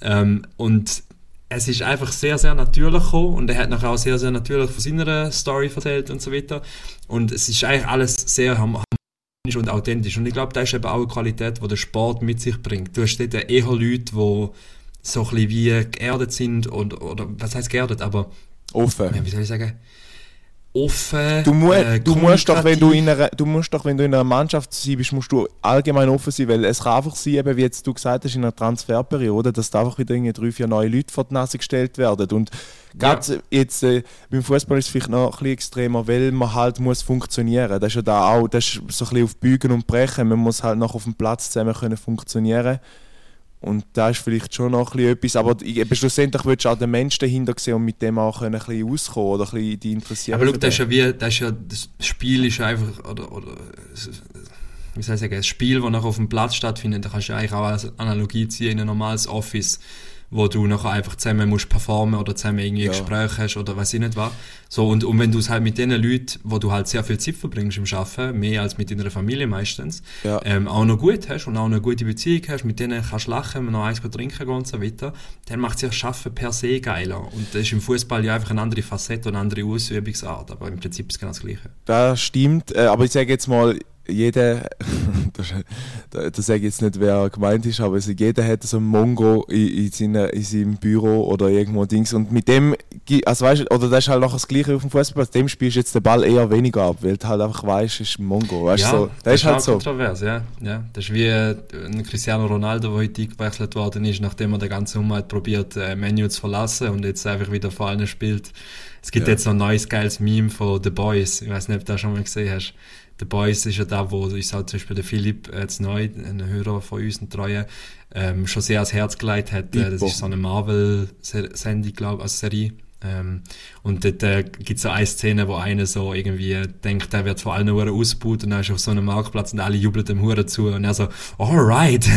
Ähm, und es ist einfach sehr, sehr natürlich gekommen und er hat nachher auch sehr, sehr natürlich von seiner Story erzählt und so weiter. Und es ist eigentlich alles sehr harmonisch und authentisch. Und ich glaube, das ist eben auch eine Qualität, die der Sport mit sich bringt. Du hast dort eher Leute, die so ein bisschen wie geerdet sind und, oder, was heißt geerdet, aber, Offen. wie soll ich sagen, offen, Du, mu äh, du, musst doch, wenn du, in einer, du musst doch, wenn du in einer Mannschaft sein bist, musst du allgemein offen sein, weil es kann einfach sein, eben wie jetzt du gesagt hast, in einer Transferperiode, dass da einfach wieder irgendwie drei, vier neue Leute vor die Nase gestellt werden. Und gerade jetzt äh, beim Fußball ist es vielleicht noch ein bisschen extremer, weil man halt muss funktionieren. Das ist ja da auch, das ist so ein bisschen auf Bügen und Brechen. Man muss halt noch auf dem Platz zusammen können funktionieren. Und da ist vielleicht schon noch ein etwas, aber ich- eben schlussendlich willst du auch den Menschen dahinter sehen und mit dem auch ein bisschen auskommen oder ein bisschen die interessieren. Aber schau, das ist ja wie, das ist ja, das Spiel ist einfach, oder, oder, wie soll ich sagen, das Spiel, das nachher auf dem Platz stattfindet, da kannst du eigentlich auch als Analogie ziehen in ein normales Office, wo du nachher einfach zusammen musst performen oder zusammen irgendwie Ja. Gespräche hast oder weiß ich nicht was. So, und, und wenn du es halt mit den Leuten, wo du halt sehr viel Zeit verbringst im Arbeiten, mehr als mit deiner Familie meistens, Ja. ähm, auch noch gut hast und auch eine gute Beziehung hast, mit denen kannst du lachen, noch eins trinken gehen und so weiter, dann macht sich das Arbeiten per se geiler. Und das ist im Fußball ja einfach eine andere Facette und eine andere Ausübungsart, aber im Prinzip ist es genau das Gleiche. Das stimmt, äh, aber ich sage jetzt mal, jeder, das, da, sage ich jetzt nicht, wer gemeint ist, aber also jeder hat so ein Mongo in, in, seiner, in seinem Büro oder irgendwo Dings und mit dem, also weißt, du, oder das ist halt noch das Gleiche auf dem Fußball, dem spielst du jetzt den Ball eher weniger ab, weil du halt einfach weißt, es ist ein Mongo, weißt du, so, das, ist halt so. kontrovers, ja. ja. Das ist wie äh, ein Cristiano Ronaldo, der heute eingewechselt worden ist, nachdem er den ganzen hat probiert, äh, Menu zu verlassen und jetzt einfach wieder vor allen spielt. Es gibt jetzt noch ein neues geiles Meme von The Boys. Ich weiß nicht, ob du das schon mal gesehen hast. The Boys ist ja da, wo ich auch zum Beispiel der Philipp äh, jetzt neu, ein Hörer von uns, ein Treue, ähm, schon sehr ans Herz gelegt hat. Äh, das ist so eine Marvel-Sendung, glaube also Serie. Ähm, und dort äh, gibt es so eine Szene, wo einer so irgendwie denkt, der wird von allen Huren ausgebaut und dann ist er auf so einem Marktplatz und alle jubeln dem Huren zu und er so, alright.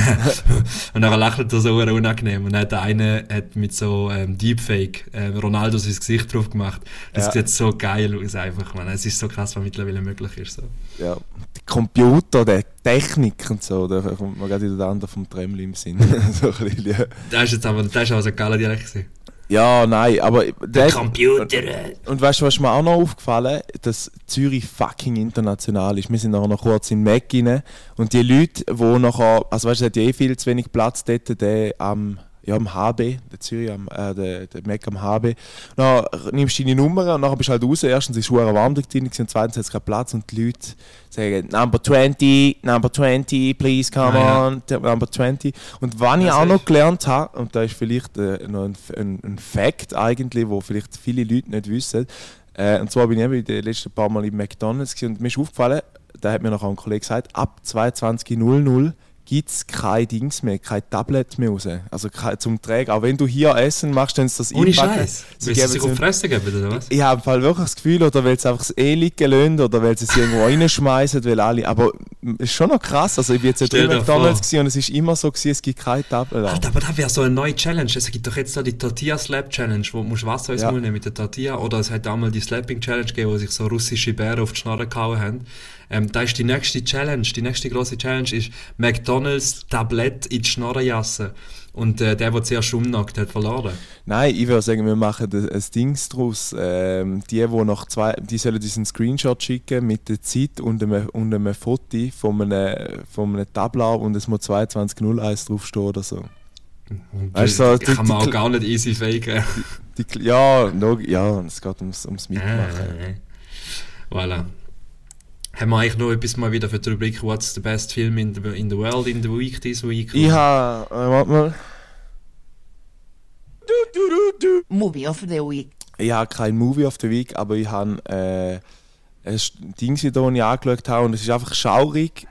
und dann lächelt er so Huren unangenehm und dann hat der eine hat mit so ähm, Deepfake äh, Ronaldo sein Gesicht drauf gemacht. Das Ja. sieht so geil aus einfach, man. Es ist so krass, was mittlerweile möglich ist. So. Ja. Der Computer, der Technik und so, da kommt mir gerade wieder der andere vom Tremli im Sinn. so ein bisschen, ja. Das ist jetzt aber, das ist aber so ein geiler Dialekt gewesen. Ja, nein, aber der, Computer. Und weißt du, was mir auch noch aufgefallen dass Zürich fucking international ist. Wir sind nachher noch kurz in Mac rein und die Leute, die nachher, also weißt du, es hat ja eh viel zu wenig Platz dort, der am, ja, am HB, der Zürich, am, äh, der, der Mac am HB. Dann nimmst du deine Nummer und dann bist du halt raus. Erstens ist es warm dort drin und zweitens hat es keinen Platz und die Leute sagen, Number 20, Number 20, please come Ah, ja. on, t- Number 20. Und was ich Das auch noch gelernt habe, und da ist vielleicht äh, noch ein, ein, ein Fact eigentlich, wo vielleicht viele Leute nicht wissen, äh, und zwar bin ich eben die letzten paar Mal im McDonalds und mir ist aufgefallen, da hat mir noch ein Kollege gesagt, ab 22.00 gibt es kein Dings mehr, kein Tablet mehr raus. Also kein, zum Tragen. Auch wenn du hier Essen machst, dann ist das Ohne. Scheiß. Sie Willst geben sich es auf Fresse geben, oder was? ich habe Fall wirklich das Gefühl, oder weil sie einfach das eh liegen lassen, oder weil sie es irgendwo reinschmeißen, weil alle. Aber es ist schon noch krass. Also ich bin jetzt ja drüben McDonalds gewesen und es ist immer so gewesen, es gibt kein Tablet. Alter, aber das wäre so eine neue Challenge. Es gibt doch jetzt da die Tortilla Slap Challenge, wo du Wasser ins Ja. Mund nehmen mit der Tortilla. Oder es hat auch mal die Slapping Challenge gegeben, wo sich so russische Bären auf die Schnorren gehauen haben. Ähm, da ist die nächste Challenge. Die nächste große Challenge ist McDonalds Tablett in die Schnorren jassen. Und äh, der, der zuerst umnackt hat, verloren. Nein, ich würde sagen, wir machen ein, ein Dings draus. Ähm, die, wo nach zwei, die sollen uns einen Screenshot schicken mit der Zeit und einem, und einem Foto von einem, von einem Tablau und es muss 22.01 draufstehen oder so. Weißt du, die, kann man die- auch gar nicht easy faken. Die, ja, no, ja, es geht ums, ums Mitmachen. Äh, voilà. Haben wir eigentlich noch etwas mal wieder für die Rubrik What's the best film in the, in the world in the week this week? Ich habe, äh, warte mal. Movie of the Week. Ich habe kein Movie of the Week, aber ich habe äh, ein Ding, das ich angeschaut habe, und es ist einfach schaurig,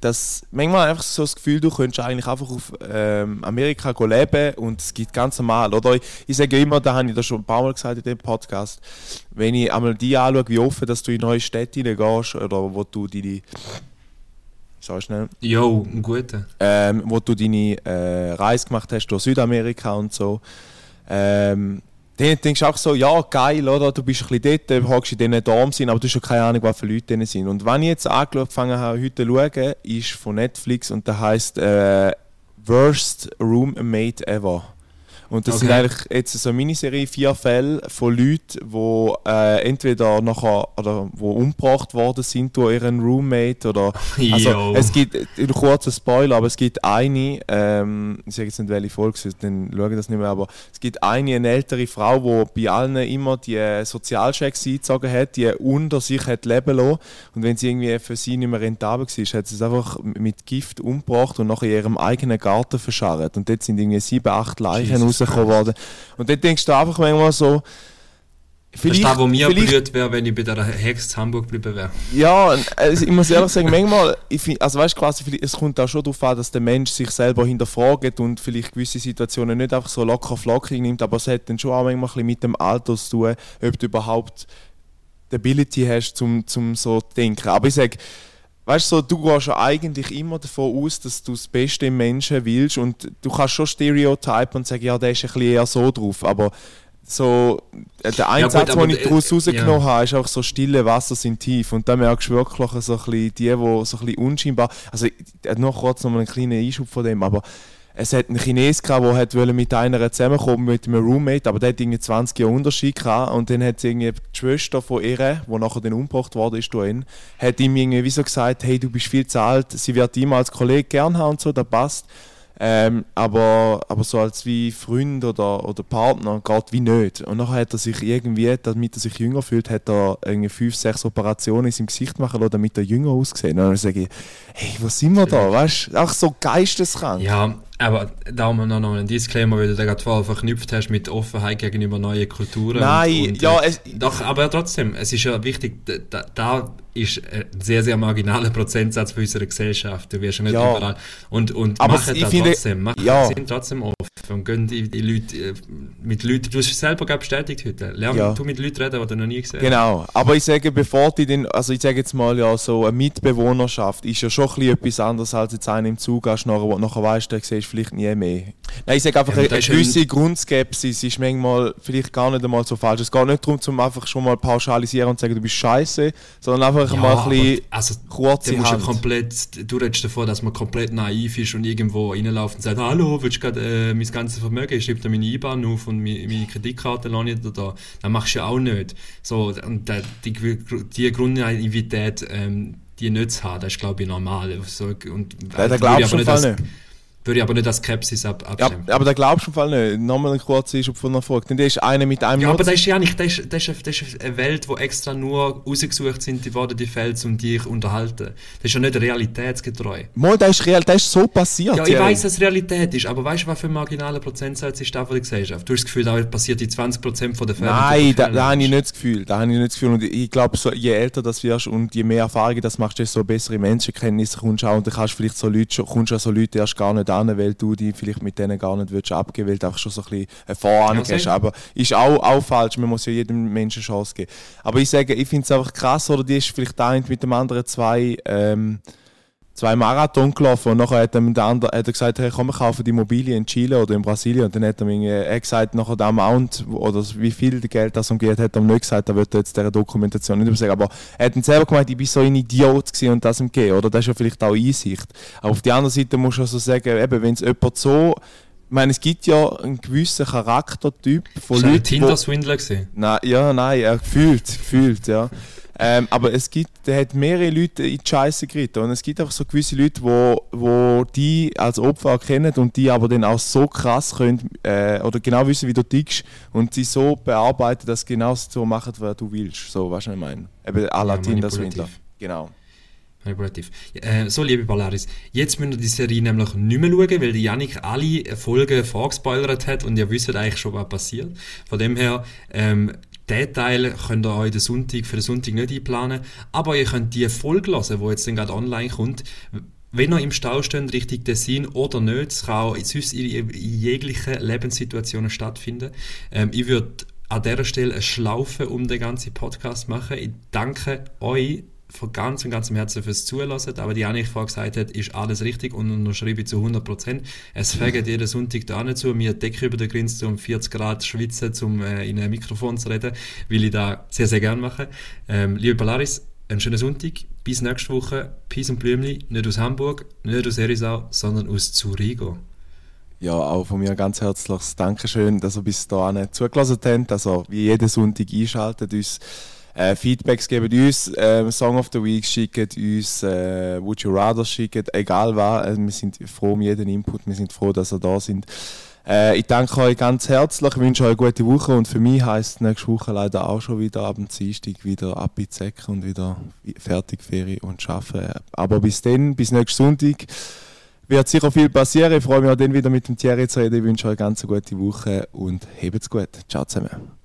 dass manchmal einfach so das Gefühl, du könntest eigentlich einfach auf ähm, Amerika leben und es geht ganz normal. Oder ich, ich sage immer, da habe ich das schon ein paar Mal gesagt in dem Podcast, wenn ich einmal die anschaue, wie offen dass du in neue Städte hineingehst oder wo du deine. So schnell Jo, ein guter. ähm, wo du deine äh, Reise gemacht hast durch Südamerika und so. Ähm, dann denkst du auch so, ja geil, oder? Du bist ein bisschen dort, du hockst in diesen Dorm sind, aber du hast schon keine Ahnung, was für Leute drin sind. Und wenn ich jetzt angefangen habe, heute zu schauen, ist von Netflix und der heißt äh, Worst Roommate Ever. Und das sind Okay. eigentlich jetzt so eine Miniserie, vier Fälle von Leuten, die äh, entweder nachher oder wo umgebracht worden sind durch ihren Roommate oder also Jo. es gibt äh, ein kurzer Spoiler, aber es gibt eine, ähm, ich sage jetzt nicht welche Folge, dann schaue ich das nicht mehr, aber es gibt eine, eine ältere Frau, die bei allen immer die Sozialchecks eingezogen hat, die unter sich hat leben lassen und wenn sie irgendwie für sie nicht mehr rentabel war, hat sie es einfach mit Gift umgebracht und nachher in ihrem eigenen Garten verscharrt und dort sind irgendwie sieben, acht Leichen Jesus rausgekommen worden und dort denkst du einfach manchmal so, Das ist das, wo mir blüht wäre, wenn ich bei der Hex Hamburg geblieben wäre. Ja, also ich muss ehrlich sagen, manchmal, find, also weißt, quasi, vielleicht- es kommt auch schon darauf an, dass der Mensch sich selber hinterfragt und vielleicht gewisse Situationen nicht einfach so locker flockig nimmt, aber es hat dann schon auch manchmal ein mit dem Alter zu tun, ob du überhaupt die Ability hast, zum, zum so zu denken. Aber ich sage, weißt du, so, du gehst ja eigentlich immer davon aus, dass du das Beste im Menschen willst und du kannst schon Stereotypen und sagen, ja, der ist ein bisschen eher so drauf, aber so, äh, der Einsatz, aber den ich d- daraus äh, rausgenommen ja. habe, ist auch so stille Wasser sind tief und da merkst du wirklich so ein bisschen die, die so ein bisschen unscheinbar, also ich- äh, noch kurz noch mal einen kleinen Einschub von dem, aber es hat einen Chines gehabt, der hat mit einer zusammenkommen mit einem Roommate, aber der hat irgendwie 20 Jahre Unterschied gehabt und dann hat irgendwie die Schwester von ihr, die nachher dann umgebracht worden ist, hat ihm irgendwie wie so gesagt, hey, du bist viel zu alt, sie wird ihn als Kollege gern haben und so, das passt. Ähm, aber, aber so als wie Freund oder, oder Partner geht wie nicht. Und nachher hat er sich irgendwie, damit er sich jünger fühlt, hat er irgendwie fünf, sechs Operationen in seinem Gesicht machen lassen, damit er jünger aussieht. Und dann sage ich, hey, wo sind wir da? Weißt du, auch so geisteskrank. Ja, aber da haben wir noch einen Disclaimer, weil du da gerade vorher verknüpft hast mit Offenheit gegenüber neuen Kulturen. Nein, und, und, ja, äh, es- doch, aber trotzdem, es ist ja wichtig, da- da, ist ein sehr, sehr marginaler Prozentsatz für unsere Gesellschaft. Du wirst ja nicht Ja. überall. Und, und Aber machen das finde- trotzdem, machen ja. sind trotzdem offen und gehen die, die Leute, äh, mit Leuten, du hast es selber gerade bestätigt heute, lern Ja. du mit Leuten reden, die du noch nie gesehen hast. Genau, aber ich sage, bevor die den, also ich sage jetzt mal ja, so eine Mitbewohnerschaft ist ja schon ein bisschen etwas anderes als jetzt einen im Zug hast, nachher, du nachher weißt, der siehst vielleicht nie mehr. Nein, ich sage einfach, Ja, eine, das gewisse Grundskepsis ist manchmal vielleicht gar nicht einmal so falsch. Es geht nicht darum, zum einfach schon mal pauschalisieren und sagen, du bist scheiße, sondern einfach Ja, mal ein bisschen also, kurze der muss ja Hand. komplett, du redest davon, dass man komplett naiv ist und irgendwo reinläuft und sagt, hallo, willst du gerade äh, mein ganzes Vermögen, ich schreibe da meine IBAN auf und meine, meine Kreditkarte lasse ich dir da. Das machst du ja auch nicht. So, und die, die Grundnaivität, ähm, die nicht zu haben, das ist, glaube ich, normal. So, und, Ja, da würde glaubst du nicht. Würde ich aber nicht als Skepsis ab, Ja, aber da glaubst du im Fall nicht. Nochmal ein kurzer Einschub von einer Frage. Denn der ist einer mit einem Ja, aber Nutz- das ist ja nicht, das ist, das ist, das ist eine Welt, wo extra nur rausgesucht sind, die worden die Fälle, um dich unterhalten. Das ist ja nicht realitätsgetreu. Mal, das ist real, das ist so passiert. Ja, ich Thierry. weiss, dass es Realität ist, aber weißt du, was für ein marginaler Prozentsatz ist da von der Gesellschaft? Du hast das Gefühl, da passiert die 20% von der Fälle. Nein, da, da habe ich nicht das Gefühl. Da habe ich nicht das Gefühl. Und ich glaube, so, je älter das wirst und je mehr Erfahrungen das machst, desto bessere Menschenkenntnisse kommst du auch. Und dann kannst du vielleicht so Leute, kommst du an so Leute erst gar nicht an, weil du die vielleicht mit denen gar nicht willst abgeben, weil du einfach schon so ein bisschen eine Vorahnung hast. Aber ist auch, auch falsch. Man muss ja jedem Menschen eine Chance geben. Aber ich sage, ich finde es einfach krass, oder die ist vielleicht eine mit dem anderen zwei, ähm, zwei Marathon gelaufen und nachher hat ihm der andere hat er gesagt, hey, komm, wir kaufen die Immobilie in Chile oder in Brasilien und dann hat er mir er gesagt, nachher der Amount oder wie viel Geld das umgeht, hat er ihm nicht gesagt, er wird jetzt dieser Dokumentation nicht übersagen, aber er hat dann selber gemeint, ich bin so ein Idiot gewesen und das ihm gegeben, oder? Das ist ja vielleicht auch Einsicht. Aber auf der anderen Seite muss du also sagen, eben, wenn es jemand so, ich meine, es gibt ja einen gewissen Charaktertyp von Ist ein Leuten, die- Tinder-Swindler gewesen? Nein, ja, nein, ja, gefühlt, gefühlt, ja. Ähm, aber es gibt, der hat mehrere Leute in die Scheiße geritten. Und es gibt einfach so gewisse Leute, wo, wo die als Opfer erkennen und die aber dann auch so krass können, äh, oder genau wissen, wie du tickst und sie so bearbeiten, dass sie genau so machen, was du willst. So, weißt du, was ich meine? Eben à la Ja, manipulativ. Swindler. Genau. Manipulativ. Äh, so, liebe Polaris, jetzt müsst ihr die Serie nämlich nicht mehr schauen, weil die Yannick alle Folgen vorgespoilert hat und ihr wisst eigentlich schon, was passiert. Von dem her, ähm, den Teil könnt ihr euch den Sonntag, für den Sonntag nicht einplanen, aber ihr könnt die Folge hören, die jetzt gerade online kommt. Wenn ihr im Stau steht, Richtung Tessin oder nicht, es kann auch in, in jeglichen Lebenssituationen stattfinden. Ähm, ich würde an dieser Stelle eine Schlaufe um den ganzen Podcast machen. Ich danke euch von ganzem, ganzem Herzen fürs Zuhören. Aber die Janik vorher gesagt hat, ist alles richtig und unterschreibe ich zu 100%. Es fängt jeden Sonntag da nicht zu, mir Decke über den Grinst um 40 Grad schwitzen, um äh, in ein Mikrofon zu reden, will ich da sehr, sehr gerne machen. Ähm, liebe Polaris, einen schönen Sonntag, bis nächste Woche. Peace und Blümli, nicht aus Hamburg, nicht aus Erisau, sondern aus Zurigo. Ja, auch von mir ganz herzliches Dankeschön, dass ihr bis dahin zugelassen habt, dass ihr wie jeden Sonntag einschaltet, uns äh, Feedbacks geben, uns äh, Song of the Week schicken, uns äh, Would You Rather schicken, egal was. Äh, wir sind froh um jeden Input, wir sind froh, dass ihr da sind. Äh, ich danke euch ganz herzlich, wünsche euch eine gute Woche und für mich heisst nächste Woche leider auch schon wieder ab dem Dienstag wieder ab in Säcke und wieder fertig Ferien und arbeiten. Aber bis dann, bis nächsten Sonntag wird sicher viel passieren. Ich freue mich auch dann wieder mit dem Thierry zu reden. Ich wünsche euch eine ganz gute Woche und habt's gut. Ciao zusammen.